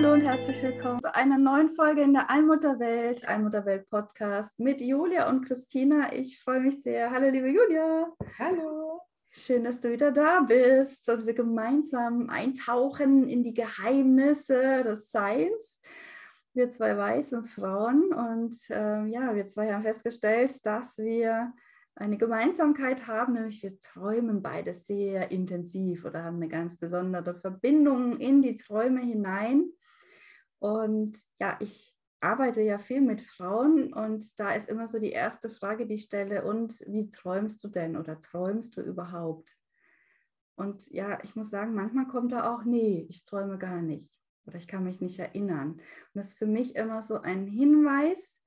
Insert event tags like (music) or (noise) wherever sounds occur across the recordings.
herzlich willkommen zu einer neuen Folge in der Allmutterwelt, Allmutterwelt Podcast mit Julia und Christina. Ich freue mich sehr. Hallo, liebe Julia. Hallo. Schön, dass du wieder da bist und wir gemeinsam eintauchen in die Geheimnisse des Seins. Wir zwei weißen Frauen und äh, ja, wir zwei haben festgestellt, dass wir eine Gemeinsamkeit haben, nämlich wir träumen beide sehr intensiv oder haben eine ganz besondere Verbindung in die Träume hinein. Und ja, ich arbeite ja viel mit Frauen und da ist immer so die erste Frage, die ich stelle, und wie träumst du denn oder träumst du überhaupt? Und ja, ich muss sagen, manchmal kommt da auch, nee, ich träume gar nicht oder ich kann mich nicht erinnern. Und das ist für mich immer so ein Hinweis,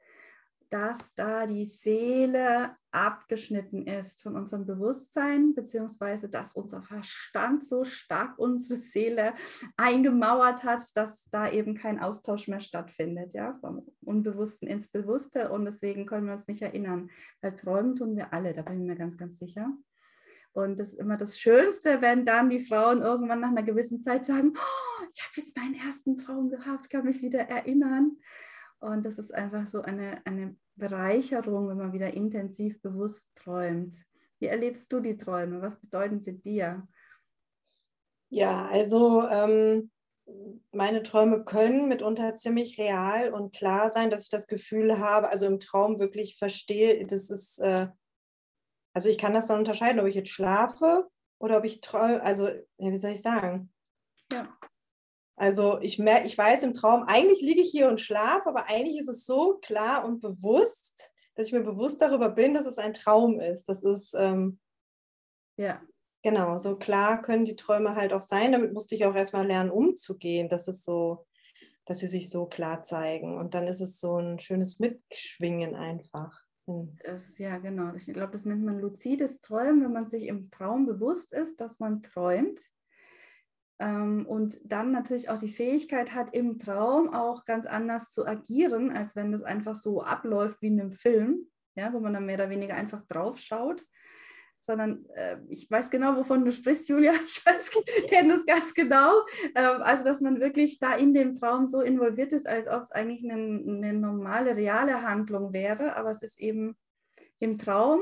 dass da die Seele abgeschnitten ist von unserem Bewusstsein, beziehungsweise dass unser Verstand so stark unsere Seele eingemauert hat, dass da eben kein Austausch mehr stattfindet, ja, vom Unbewussten ins Bewusste und deswegen können wir uns nicht erinnern, weil träumen tun wir alle, da bin ich mir ganz, ganz sicher. Und das ist immer das Schönste, wenn dann die Frauen irgendwann nach einer gewissen Zeit sagen, oh, ich habe jetzt meinen ersten Traum gehabt, kann mich wieder erinnern. Und das ist einfach so eine, eine Bereicherung, wenn man wieder intensiv bewusst träumt. Wie erlebst du die Träume? Was bedeuten sie dir? Ja, also ähm, meine Träume können mitunter ziemlich real und klar sein, dass ich das Gefühl habe, also im Traum wirklich verstehe, das ist, äh, also ich kann das dann unterscheiden, ob ich jetzt schlafe oder ob ich träume, also ja, wie soll ich sagen? Also ich, mer ich weiß im Traum, eigentlich liege ich hier und schlafe, aber eigentlich ist es so klar und bewusst, dass ich mir bewusst darüber bin, dass es ein Traum ist. Das ist, ähm, ja, genau, so klar können die Träume halt auch sein. Damit musste ich auch erstmal lernen, umzugehen. Das ist so, dass sie sich so klar zeigen. Und dann ist es so ein schönes Mitschwingen einfach. Hm. Das, ja, genau. Ich glaube, das nennt man luzides Träumen, wenn man sich im Traum bewusst ist, dass man träumt und dann natürlich auch die Fähigkeit hat, im Traum auch ganz anders zu agieren, als wenn das einfach so abläuft wie in einem Film, ja, wo man dann mehr oder weniger einfach drauf schaut. Sondern äh, ich weiß genau, wovon du sprichst, Julia. (laughs) Ich kenne das ganz genau. Ähm, also, dass man wirklich da in dem Traum so involviert ist, als ob es eigentlich eine, eine normale, reale Handlung wäre. Aber es ist eben im Traum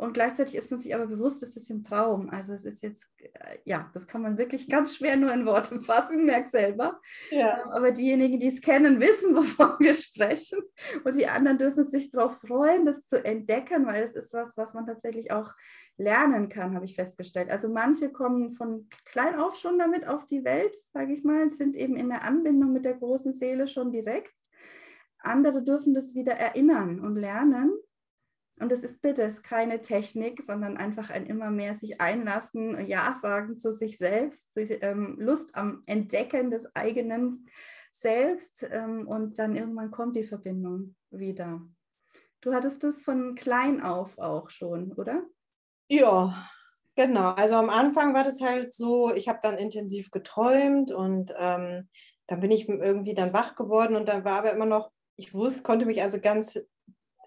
und gleichzeitig ist man sich aber bewusst, es ist im Traum. Also es ist jetzt, äh, ja, das kann man wirklich ganz schwer nur in Worte fassen, merk selber. Ja. Ähm, aber diejenigen, die es kennen, wissen, (laughs) wovon wir sprechen. Und die anderen dürfen sich darauf freuen, das zu entdecken, weil es ist was, was man tatsächlich auch lernen kann, habe ich festgestellt. Also manche kommen von klein auf schon damit auf die Welt, sage ich mal, sind eben in der Anbindung mit der großen Seele schon direkt. Andere dürfen das wieder erinnern und lernen. Und es ist bitte, ist keine Technik, sondern einfach ein immer mehr sich einlassen, Ja sagen zu sich selbst, ähm, Lust am Entdecken des eigenen Selbst ähm, und dann irgendwann kommt die Verbindung wieder. Du hattest das von klein auf auch schon, oder? Ja, genau. Also am Anfang war das halt so, ich habe dann intensiv geträumt und ähm, dann bin ich irgendwie dann wach geworden und dann war aber immer noch, ich wusste, konnte mich also ganz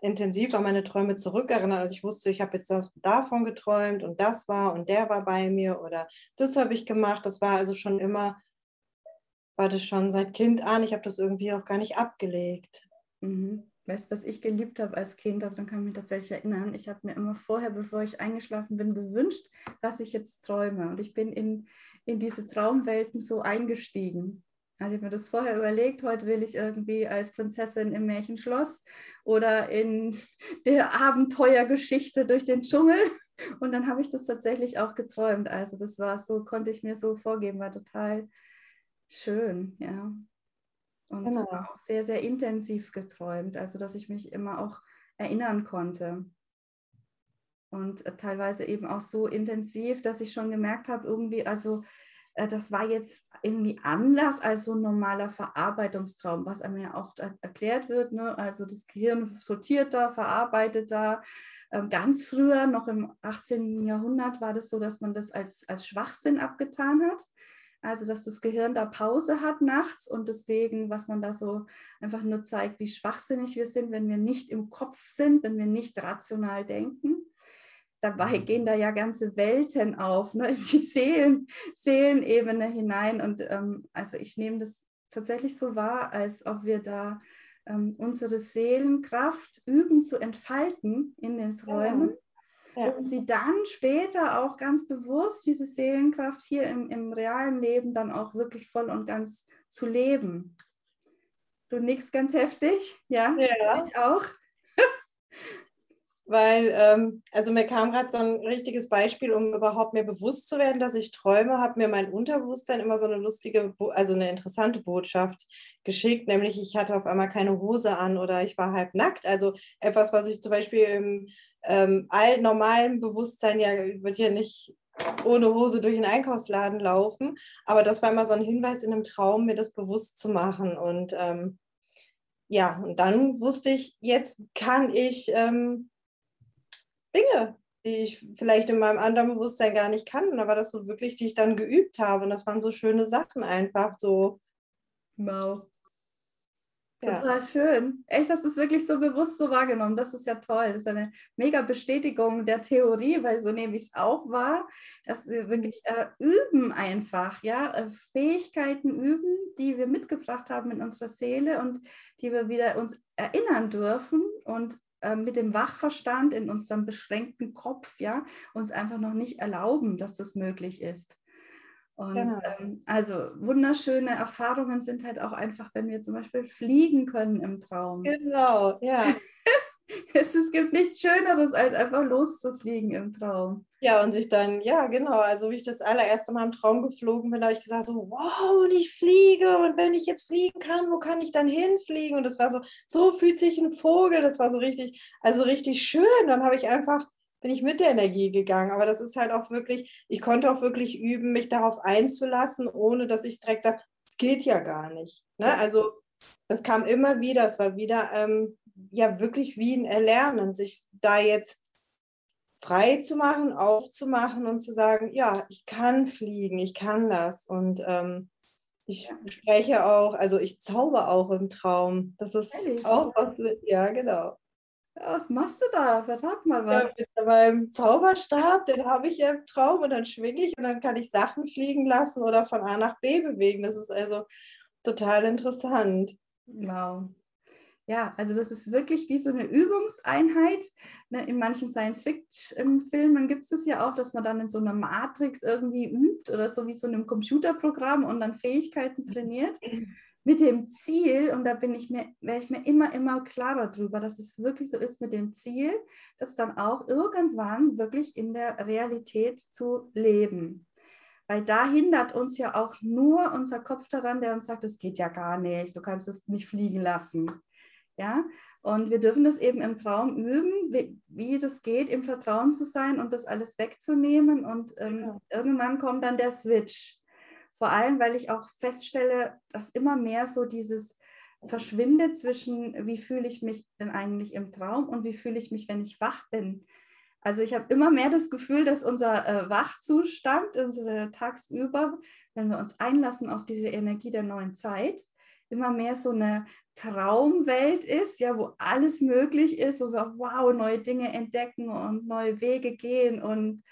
intensiv an meine Träume zurückerinnert. Also ich wusste, ich habe jetzt das, davon geträumt und das war und der war bei mir oder das habe ich gemacht. Das war also schon immer, war das schon seit Kind an. Ich habe das irgendwie auch gar nicht abgelegt. Mhm. Weißt du, was ich geliebt habe als Kind? Daran kann ich mich tatsächlich erinnern. Ich habe mir immer vorher, bevor ich eingeschlafen bin, gewünscht, was ich jetzt träume. Und ich bin in, in diese Traumwelten so eingestiegen. Also ich habe mir das vorher überlegt, heute will ich irgendwie als Prinzessin im Märchenschloss oder in (laughs) der Abenteuergeschichte durch den Dschungel. (laughs) Und dann habe ich das tatsächlich auch geträumt. Also das war so, konnte ich mir so vorgeben, war total schön, ja. Und genau. auch sehr, sehr intensiv geträumt, also dass ich mich immer auch erinnern konnte. und äh, teilweise eben auch so intensiv, dass ich schon gemerkt habe, irgendwie, also das war jetzt irgendwie anders als so ein normaler Verarbeitungstraum, was einem ja oft erklärt wird. Ne? Also das Gehirn sortiert da, verarbeitet da. Ähm, ganz früher, noch im 18. Jahrhundert, war das so, dass man das als, als Schwachsinn abgetan hat. Also, dass das Gehirn da Pause hat nachts und deswegen, was man da so einfach nur zeigt, wie schwachsinnig wir sind, wenn wir nicht im Kopf sind, wenn wir nicht rational denken dabei mhm. gehen da ja ganze Welten auf, ne, in die Seelen, Seelenebene hinein. Und ähm, also ich nehme das tatsächlich so wahr, als ob wir da ähm, unsere Seelenkraft üben zu entfalten in den Träumen. Ja. Ja. Um sie dann später auch ganz bewusst, diese Seelenkraft hier im, im realen Leben dann auch wirklich voll und ganz zu leben. Du nix ganz heftig, ja? Ja. Ich auch weil, ähm, also mir kam gerade so ein richtiges Beispiel, um überhaupt mir bewusst zu werden, dass ich träume, hat mir mein Unterbewusstsein immer so eine lustige, also eine interessante Botschaft geschickt, nämlich ich hatte auf einmal keine Hose an oder ich war halb nackt. Also etwas, was ich zum Beispiel im ähm, allnormalen Bewusstsein ja, wird ja nicht ohne Hose durch den Einkaufsladen laufen, aber das war immer so ein Hinweis in einem Traum, mir das bewusst zu machen und ähm, ja, und dann wusste ich, jetzt kann ich ähm, Dinge, die ich vielleicht in meinem anderen Bewusstsein gar nicht kann. Aber das so wirklich, die ich dann geübt habe. Und das waren so schöne Sachen einfach so. Wow. Total ja. schön. Echt, hast du es wirklich so bewusst so wahrgenommen. Das ist ja toll. Das ist eine mega Bestätigung der Theorie, weil so nehme ich es auch wahr, dass wir wirklich äh, üben einfach, ja, äh, Fähigkeiten üben, die wir mitgebracht haben in unserer Seele und die wir wieder uns erinnern dürfen und äh, mit dem Wachverstand in unserem beschränkten Kopf, ja, uns einfach noch nicht erlauben, dass das möglich ist. Und genau. ähm, also wunderschöne Erfahrungen sind halt auch einfach, wenn wir zum Beispiel fliegen können im Traum. Genau, ja. (laughs) (laughs) es, es gibt nichts Schöneres, als einfach loszufliegen im Traum. Ja, und sich dann, ja, genau, also wie ich das allererste Mal im Traum geflogen bin, habe ich gesagt, so, wow, und ich fliege und wenn ich jetzt fliegen kann, wo kann ich dann hinfliegen? Und das war so, so fühlt sich ein Vogel, das war so richtig, also richtig schön. Dann habe ich einfach, bin ich mit der Energie gegangen. Aber das ist halt auch wirklich, ich konnte auch wirklich üben, mich darauf einzulassen, ohne dass ich direkt sage, es geht ja gar nicht. Ne? Also das kam immer wieder, es war wieder ähm, ja wirklich wie ein Erlernen, sich da jetzt frei zu machen, aufzumachen und zu sagen, ja, ich kann fliegen, ich kann das. Und ähm, ich spreche auch, also ich zauber auch im Traum. Das ist Ehrlich? auch was, ja, genau. Ja, was machst du da? Verrat mal was. Ja, mit meinem Zauberstab, den habe ich ja im Traum und dann schwinge ich und dann kann ich Sachen fliegen lassen oder von A nach B bewegen. Das ist also total interessant. Wow ja, also das ist wirklich wie so eine Übungseinheit. Ne, in manchen Science-Fiction-Filmen gibt es das ja auch, dass man dann in so einer Matrix irgendwie übt oder so wie so einem Computerprogramm und dann Fähigkeiten trainiert. Mit dem Ziel, und da bin ich mir, wäre ich mir immer, immer klarer drüber, dass es wirklich so ist mit dem Ziel, das dann auch irgendwann wirklich in der Realität zu leben. Weil da hindert uns ja auch nur unser Kopf daran, der uns sagt, es geht ja gar nicht, du kannst es nicht fliegen lassen. Ja? Und wir dürfen das eben im Traum üben, wie, wie das geht, im Vertrauen zu sein und das alles wegzunehmen. Und ähm, ja. irgendwann kommt dann der Switch. Vor allem, weil ich auch feststelle, dass immer mehr so dieses verschwindet zwischen, wie fühle ich mich denn eigentlich im Traum und wie fühle ich mich, wenn ich wach bin. Also ich habe immer mehr das Gefühl, dass unser äh, Wachzustand, unsere tagsüber, wenn wir uns einlassen auf diese Energie der neuen Zeit, immer mehr so eine Traumwelt ist, ja, wo alles möglich ist, wo wir wow, neue Dinge entdecken und neue Wege gehen. Und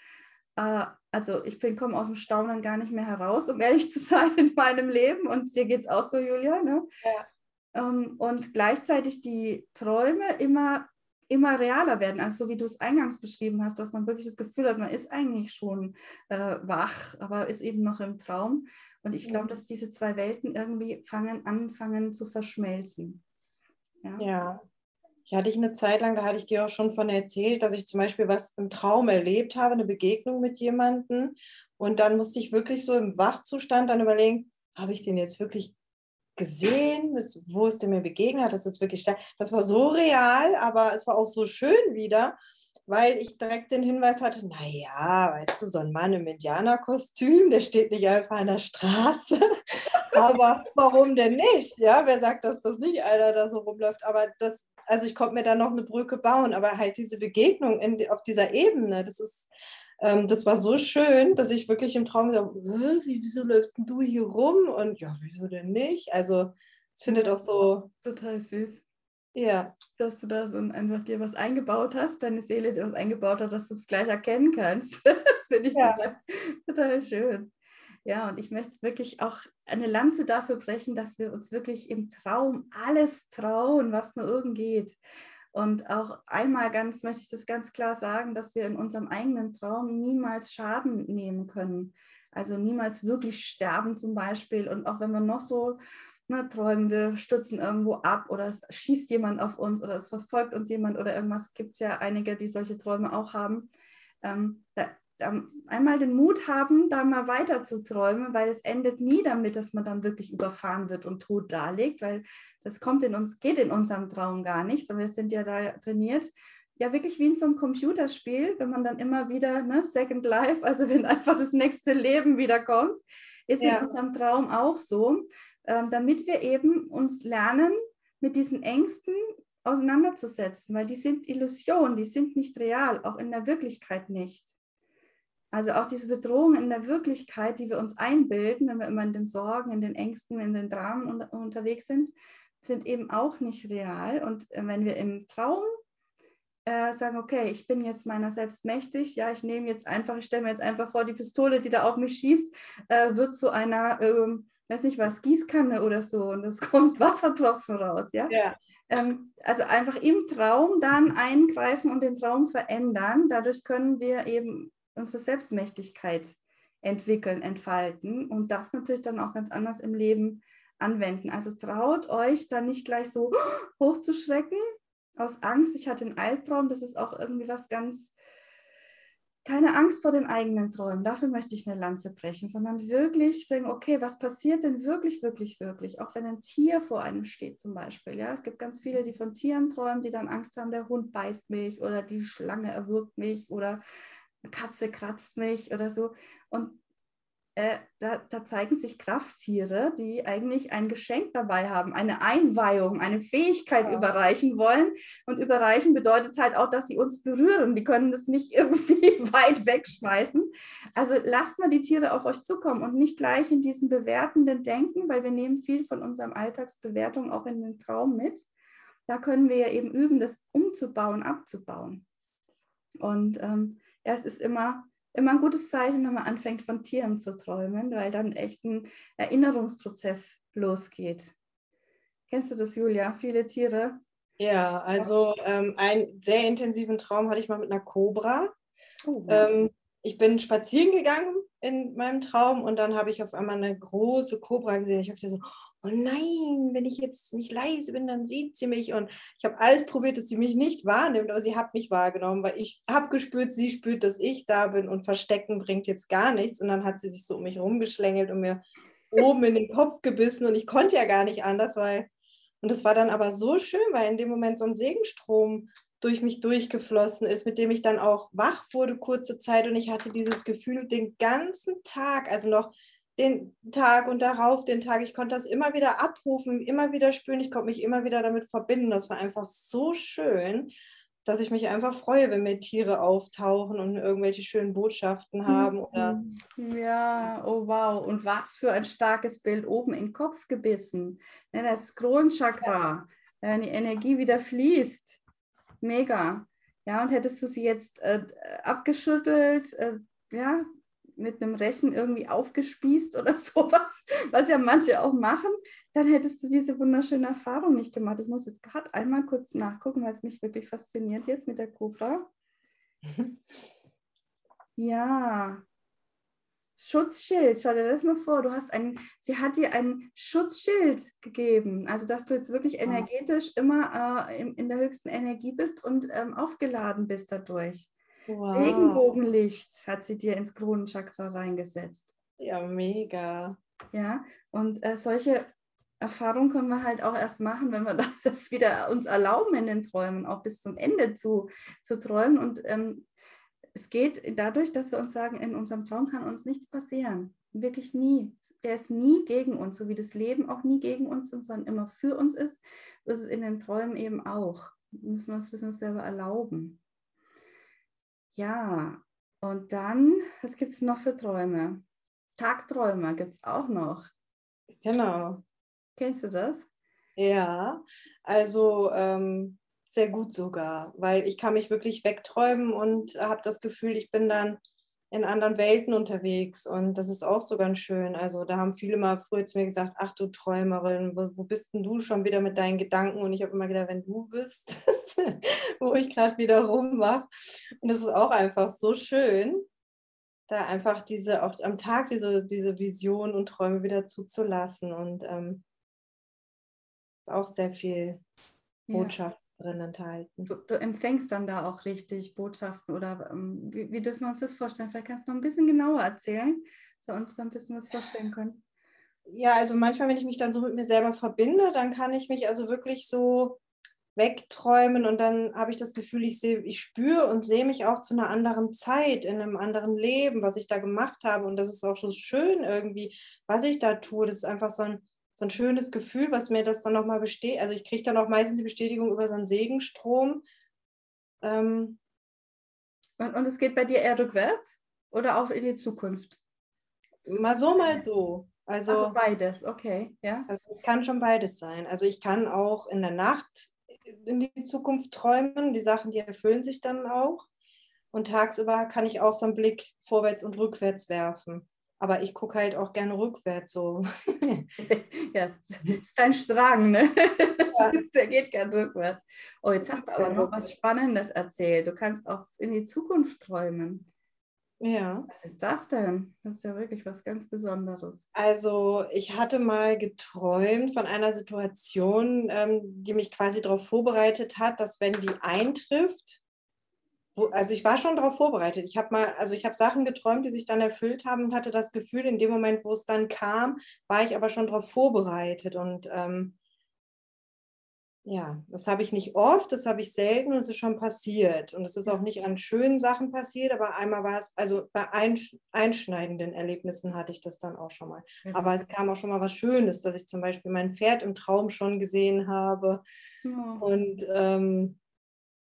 äh, also ich bin komme aus dem Staunen gar nicht mehr heraus, um ehrlich zu sein, in meinem Leben. Und dir geht es auch so, Julia. Ne? Ja. Ähm, und gleichzeitig die Träume immer immer realer werden, also so wie du es eingangs beschrieben hast, dass man wirklich das Gefühl hat, man ist eigentlich schon äh, wach, aber ist eben noch im Traum. Und ich glaube, dass diese zwei Welten irgendwie fangen, anfangen zu verschmelzen. Ja. ja. Ich hatte ich eine Zeit lang, da hatte ich dir auch schon von erzählt, dass ich zum Beispiel was im Traum erlebt habe, eine Begegnung mit jemandem. Und dann musste ich wirklich so im Wachzustand dann überlegen, habe ich den jetzt wirklich gesehen? Wo ist der mir begegnet? Das ist wirklich. Das war so real, aber es war auch so schön wieder weil ich direkt den Hinweis hatte, naja, weißt du, so ein Mann im Indianerkostüm, der steht nicht einfach an der Straße. (laughs) Aber warum denn nicht? Ja, wer sagt, dass das nicht einer da so rumläuft? Aber das, also ich konnte mir da noch eine Brücke bauen, aber halt diese Begegnung in, auf dieser Ebene, das ist, ähm, das war so schön, dass ich wirklich im Traum so, wieso läufst du hier rum? Und ja, wieso denn nicht? Also es findet auch so. Total süß. Ja. Dass du da so einfach dir was eingebaut hast, deine Seele dir was eingebaut hat, dass du es gleich erkennen kannst. (laughs) das finde ich ja. total, total schön. Ja, und ich möchte wirklich auch eine Lanze dafür brechen, dass wir uns wirklich im Traum alles trauen, was nur irgend geht. Und auch einmal ganz möchte ich das ganz klar sagen, dass wir in unserem eigenen Traum niemals Schaden nehmen können. Also niemals wirklich sterben zum Beispiel. Und auch wenn wir noch so ne, träumen, wir stürzen irgendwo ab oder es schießt jemand auf uns oder es verfolgt uns jemand oder irgendwas, gibt es ja einige, die solche Träume auch haben. Ähm, da, da einmal den Mut haben, da mal weiter zu träumen, weil es endet nie damit, dass man dann wirklich überfahren wird und tot darlegt, weil das kommt in uns, geht in unserem Traum gar nicht, sondern wir sind ja da trainiert. Ja, wirklich wie in so einem Computerspiel, wenn man dann immer wieder, ne, Second Life, also wenn einfach das nächste Leben wiederkommt, ist ja. in unserem Traum auch so, damit wir eben uns lernen, mit diesen Ängsten auseinanderzusetzen, weil die sind Illusion, die sind nicht real, auch in der Wirklichkeit nicht. Also auch diese Bedrohungen in der Wirklichkeit, die wir uns einbilden, wenn wir immer in den Sorgen, in den Ängsten, in den Dramen un unterwegs sind, sind eben auch nicht real. Und äh, wenn wir im Traum äh, sagen, okay, ich bin jetzt meiner selbst mächtig, ja, ich nehme jetzt einfach, ich stelle mir jetzt einfach vor, die Pistole, die da auf mich schießt, äh, wird zu einer, äh, weiß nicht was, Gießkanne oder so und es (laughs) kommt Wassertropfen raus, ja. ja. Ähm, also einfach im Traum dann eingreifen und den Traum verändern. Dadurch können wir eben unsere Selbstmächtigkeit entwickeln, entfalten und das natürlich dann auch ganz anders im Leben anwenden. Also traut euch da nicht gleich so (gasps) hochzuschrecken aus Angst. Ich hatte einen Albtraum, das ist auch irgendwie was ganz, keine Angst vor den eigenen Träumen, dafür möchte ich eine Lanze brechen, sondern wirklich sagen, okay, was passiert denn wirklich, wirklich, wirklich? Auch wenn ein Tier vor einem steht zum Beispiel. Ja? Es gibt ganz viele, die von Tieren träumen, die dann Angst haben, der Hund beißt mich oder die Schlange erwürgt mich oder eine Katze kratzt mich oder so. Und äh, da, da, zeigen sich Krafttiere, die eigentlich ein Geschenk dabei haben, eine Einweihung, eine Fähigkeit ja. überreichen wollen. Und überreichen bedeutet halt auch, dass sie uns berühren. Die können das nicht (laughs) irgendwie weit wegschmeißen. Also lasst mal die Tiere auf euch zukommen und nicht gleich in diesen bewertenden Denken, weil wir nehmen viel von unserem Alltagsbewertung auch in den Traum mit. Da können wir ja eben üben, das umzubauen, abzubauen. Und ähm, ja, es ist immer immer ein gutes Zeichen, wenn man anfängt von Tieren zu träumen, weil dann echt ein Erinnerungsprozess losgeht. Kennst du das, Julia? Viele Tiere? Ja, also ähm, einen sehr intensiven Traum hatte ich mal mit einer Kobra. Oh. Ähm, ich bin spazieren gegangen in meinem Traum und dann habe ich auf einmal eine große Kobra gesehen. Ich habe so, oh nein, wenn ich jetzt nicht leise bin, dann sieht sie mich. Und ich habe alles probiert, dass sie mich nicht wahrnimmt, aber sie hat mich wahrgenommen, weil ich habe gespürt, sie spürt, dass ich da bin und Verstecken bringt jetzt gar nichts. Und dann hat sie sich so um mich rumgeschlängelt und mir oben in den Kopf gebissen und ich konnte ja gar nicht anders, weil und das war dann aber so schön, weil in dem Moment so ein Segenstrom durch mich durchgeflossen ist, mit dem ich dann auch wach wurde kurze Zeit und ich hatte dieses Gefühl den ganzen Tag, also noch den Tag und darauf den Tag, ich konnte das immer wieder abrufen, immer wieder spüren, ich konnte mich immer wieder damit verbinden. Das war einfach so schön, dass ich mich einfach freue, wenn mir Tiere auftauchen und irgendwelche schönen Botschaften haben. Oder ja, oh wow. Und was für ein starkes Bild oben im Kopf gebissen. Das Kronchakra, wenn die Energie wieder fließt mega. Ja, und hättest du sie jetzt äh, abgeschüttelt, äh, ja, mit einem Rechen irgendwie aufgespießt oder (laughs) sowas, was ja manche auch machen, dann hättest du diese wunderschöne Erfahrung nicht gemacht. Ich muss jetzt gerade einmal kurz nachgucken, weil es mich wirklich fasziniert jetzt mit der Cobra. (laughs) ja, Schutzschild, stell dir das mal vor, du hast ein, sie hat dir ein Schutzschild gegeben, also dass du jetzt wirklich energetisch immer äh, in, in, der höchsten Energie bist und ähm, aufgeladen bist dadurch. Wow. Regenbogenlicht hat sie dir ins Kronenchakra reingesetzt. Ja, mega. Ja, und äh, solche Erfahrung können wir halt auch erst machen, wenn wir (laughs) das wieder uns erlauben, in den Träumen auch bis zum Ende zu, zu träumen. Und ähm, es geht dadurch, dass wir uns sagen, in unserem Traum kann uns nichts passieren. Wirklich nie. Der ist nie gegen uns, so wie das Leben auch nie gegen uns ist, sondern immer für uns ist. So ist es in den Träumen eben auch. Wir müssen uns das selber erlauben. Ja, und dann, was gibt es noch für Träume? Tagträume gibt es auch noch. Genau. Kennst du das? Ja, also ähm, sehr gut sogar, weil ich kann mich wirklich wegträumen und habe das Gefühl, ich bin dann in anderen Welten unterwegs und das ist auch so ganz schön. Also da haben viele mal früher zu mir gesagt, ach du Träumerin, wo, wo bist denn du schon wieder mit deinen Gedanken? Und ich habe immer gedacht, wenn du wüsstest, (laughs) wo ich gerade wieder rummache. Und das ist auch einfach so schön, da einfach diese, auch am Tag diese, diese Vision und Träume wieder zuzulassen und ähm, auch sehr viel Botschaft drin enthalten. Du, du, empfängst dann da auch richtig Botschaften oder ähm, wie, wie, dürfen wir uns das vorstellen? Vielleicht kannst du noch ein bisschen genauer erzählen, dass wir uns da ein bisschen was vorstellen können. Ja, also manchmal, wenn ich mich dann so mit mir selber verbinde, dann kann ich mich also wirklich so wegträumen und dann habe ich das Gefühl, ich sehe, ich spüre und sehe mich auch zu einer anderen Zeit, in einem anderen Leben, was ich da gemacht habe und das ist auch so schön irgendwie, was ich da tue. Das ist einfach so ein so ein schönes Gefühl, was mir das dann nochmal besteht. Also ich kriege dann auch meistens die Bestätigung über so einen Segenstrom. Ähm und, und es geht bei dir eher rückwärts oder auch in die Zukunft? Mal so, mal so. Also, also beides, okay, ja. Also kann schon beides sein. Also ich kann auch in der Nacht in die Zukunft träumen. Die Sachen, die erfüllen sich dann auch. Und tagsüber kann ich auch so einen Blick vorwärts und rückwärts werfen. Aber ich gucke halt auch gerne rückwärts so. (laughs) ja, das ist dein Strang, ne? (laughs) Ja. Der geht gerne rückwärts. Oh, jetzt hast du aber noch was Spannendes erzählt. Du kannst auch in die Zukunft träumen. Ja. Was ist das denn? Das ist ja wirklich was ganz Besonderes. Also ich hatte mal geträumt von einer Situation, ähm, die mich quasi darauf vorbereitet hat, dass wenn die eintrifft, also ich war schon darauf vorbereitet. Ich habe mal, also ich habe Sachen geträumt, die sich dann erfüllt haben und hatte das Gefühl, in dem Moment, wo es dann kam, war ich aber schon darauf vorbereitet. Und ähm, ja, das habe ich nicht oft, das habe ich selten und es ist schon passiert. Und es ist auch nicht an schönen Sachen passiert, aber einmal war es, also bei einschneidenden Erlebnissen hatte ich das dann auch schon mal. Ja. Aber es kam auch schon mal was Schönes, dass ich zum Beispiel mein Pferd im Traum schon gesehen habe. Ja. Und ähm,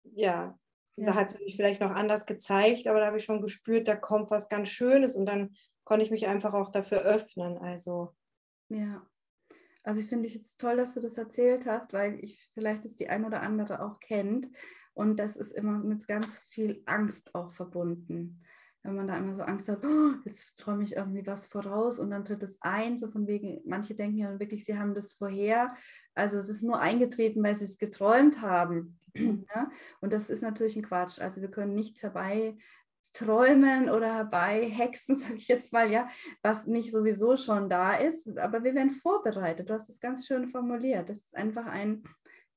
ja. Da hat sie sich vielleicht noch anders gezeigt, aber da habe ich schon gespürt, da kommt was ganz Schönes und dann konnte ich mich einfach auch dafür öffnen. Also. Ja. Also ich finde ich jetzt toll, dass du das erzählt hast, weil ich vielleicht es die ein oder andere auch kennt. Und das ist immer mit ganz viel Angst auch verbunden. Wenn man da immer so Angst hat, oh, jetzt träume ich irgendwie was voraus und dann tritt es ein, so von wegen, manche denken ja wirklich, sie haben das vorher. Also es ist nur eingetreten, weil sie es geträumt haben. (clears throat) Ja? Und das ist natürlich ein Quatsch. Also wir können nichts herbei träumen oder herbei hexen, (laughs) sage ich jetzt mal, ja, was nicht sowieso schon da ist, aber wir werden vorbereitet. Du hast es ganz schön formuliert. Das ist einfach ein,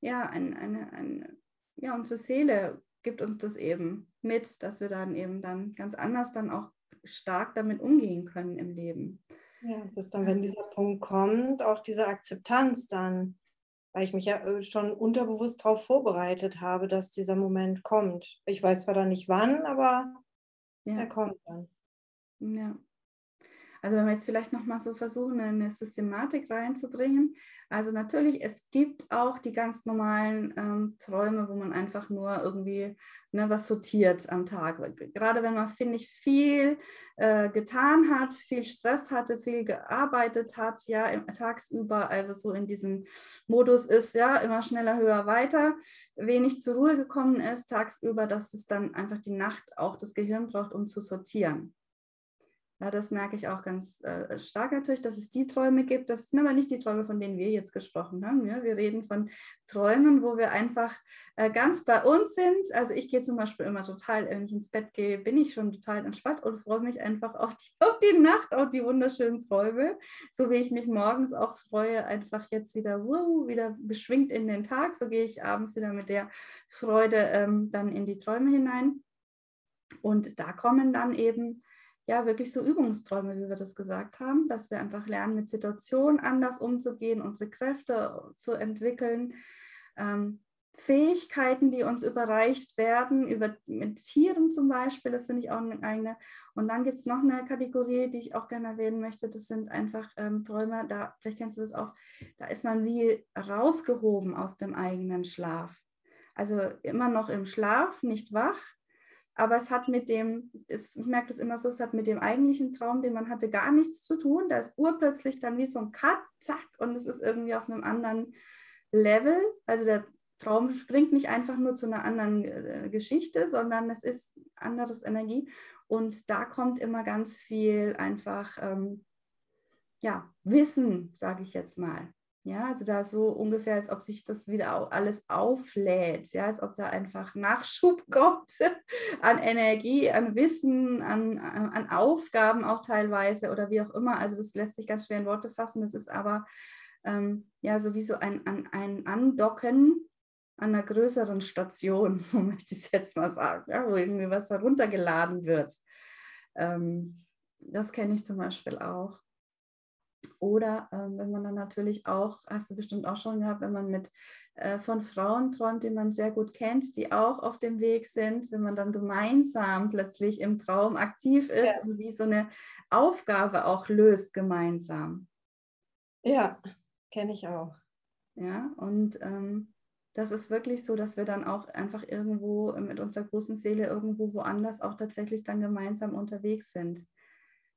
ja, ein, eine, eine, ja, unsere Seele gibt uns das eben mit, dass wir dann eben dann ganz anders dann auch stark damit umgehen können im Leben. Ja, es ist dann, wenn dieser Punkt kommt, auch diese Akzeptanz dann weil ich mich ja äh, schon unterbewusst darauf vorbereitet habe, dass dieser Moment kommt. Ich weiß zwar dann nicht wann, aber ja. er kommt dann. Ja. Also wenn wir jetzt vielleicht nochmal so versuchen, eine Systematik reinzubringen. Also natürlich, es gibt auch die ganz normalen ähm, Träume, wo man einfach nur irgendwie ne, was sortiert am Tag. Gerade wenn man, finde ich, viel äh, getan hat, viel Stress hatte, viel gearbeitet hat, ja, tagsüber einfach so in diesem Modus ist, ja, immer schneller, höher, weiter, wenig zur Ruhe gekommen ist tagsüber, dass es dann einfach die Nacht auch das Gehirn braucht, um zu sortieren. Ja, das merke ich auch ganz äh, stark natürlich, dass es die Träume gibt. Das sind aber nicht die Träume, von denen wir jetzt gesprochen haben. Ja? Wir reden von Träumen, wo wir einfach äh, ganz bei uns sind. Also ich gehe zum Beispiel immer total, wenn ich ins Bett gehe, bin ich schon total entspannt und freue mich einfach auf die, (laughs) auf die Nacht, auf die wunderschönen Träume. So wie ich mich morgens auch freue, einfach jetzt wieder, wow, wieder beschwingt in den Tag. So gehe ich abends wieder mit der Freude ähm, dann in die Träume hinein. Und da kommen dann eben ja wirklich so Übungsträume, wie wir das gesagt haben, dass wir einfach lernen, mit Situationen anders umzugehen, unsere Kräfte zu entwickeln. Ähm, Fähigkeiten, die uns überreicht werden, über, mit Tieren zum Beispiel, das finde ich auch eine eigene. Und dann gibt es noch eine Kategorie, die ich auch gerne erwähnen möchte, das sind einfach ähm, Träume, da, vielleicht kennst du das auch, da ist man wie rausgehoben aus dem eigenen Schlaf. Also immer noch im Schlaf, nicht wach, aber es hat mit dem, es, ich merke das immer so, es hat mit dem eigentlichen Traum, den man hatte, gar nichts zu tun. Da ist urplötzlich dann wie so ein Cut, zack, und es ist irgendwie auf einem anderen Level. Also der Traum springt nicht einfach nur zu einer anderen äh, Geschichte, sondern es ist anderes Energie. Und da kommt immer ganz viel einfach, ähm, ja, Wissen, sage ich jetzt mal. Ja, also da so ungefähr, als ob sich das wieder alles auflädt, ja, als ob da einfach Nachschub (laughs) kommt an Energie, an Wissen, an, an Aufgaben auch teilweise oder wie auch immer. Also das lässt sich ganz schwer in Worte fassen. Das ist aber ähm, ja sowieso ein, ein, ein Andocken an einer größeren Station, (laughs) so möchte ich es jetzt mal sagen, ja, wo irgendwie was heruntergeladen wird. Ähm, das kenne ich zum Beispiel auch. Oder ähm, wenn man dann natürlich auch, hast du bestimmt auch schon gehabt, wenn man mit äh, von Frauen träumt, die man sehr gut kennt, die auch auf dem Weg sind, wenn man dann gemeinsam plötzlich im Traum aktiv ist ja. und wie so eine Aufgabe auch löst gemeinsam. Ja, kenne ich auch. Ja, und ähm, das ist wirklich so, dass wir dann auch einfach irgendwo mit unserer großen Seele irgendwo woanders auch tatsächlich dann gemeinsam unterwegs sind.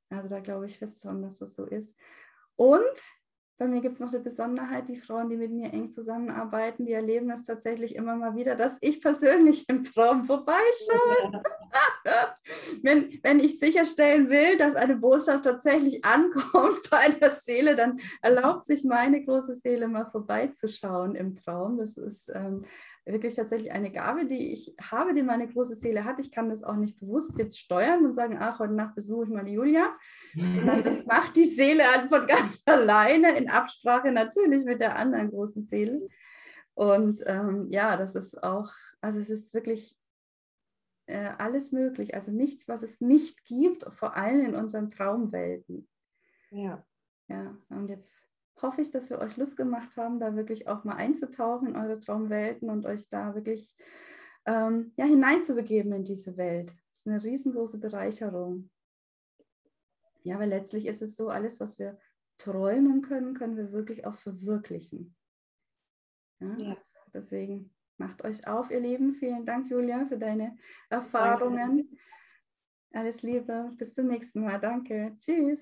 Also da glaube ich fest dran, dass das so ist. Und bei mir gibt es noch eine Besonderheit, die Frauen, die mit mir eng zusammenarbeiten, die erleben das tatsächlich immer mal wieder, dass ich persönlich im Traum vorbeischaue. (laughs) (laughs) wenn, wenn ich sicherstellen will, dass eine Botschaft tatsächlich ankommt (laughs) bei einer Seele, dann erlaubt sich meine große Seele mal vorbeizuschauen im Traum. Das ist ähm, wirklich tatsächlich eine Gabe, die ich habe, die meine große Seele hat. Ich kann das auch nicht bewusst jetzt steuern und sagen, ach, heute Nacht besuche ich die Julia. Sondern das macht die Seele halt von ganz (laughs) alleine, in Absprache natürlich mit der anderen großen Seele. Und ähm, ja, das ist auch, also es ist wirklich äh, alles möglich. Also nichts, was es nicht gibt, vor allem in unseren Traumwelten. Ja. Ja, und jetzt hoffe ich, dass wir euch Lust gemacht haben, da wirklich auch mal einzutauchen in eure Traumwelten und euch da wirklich ähm, ja, hineinzubegeben in diese Welt. Das ist eine riesengroße Bereicherung. Ja, weil letztlich ist es so, alles, was wir träumen können, können wir wirklich auch verwirklichen. Ja, ja. Deswegen macht euch auf, ihr Lieben. Vielen Dank, Julia, für deine Erfahrungen. Danke. Alles Liebe. Bis zum nächsten Mal. Danke. Tschüss.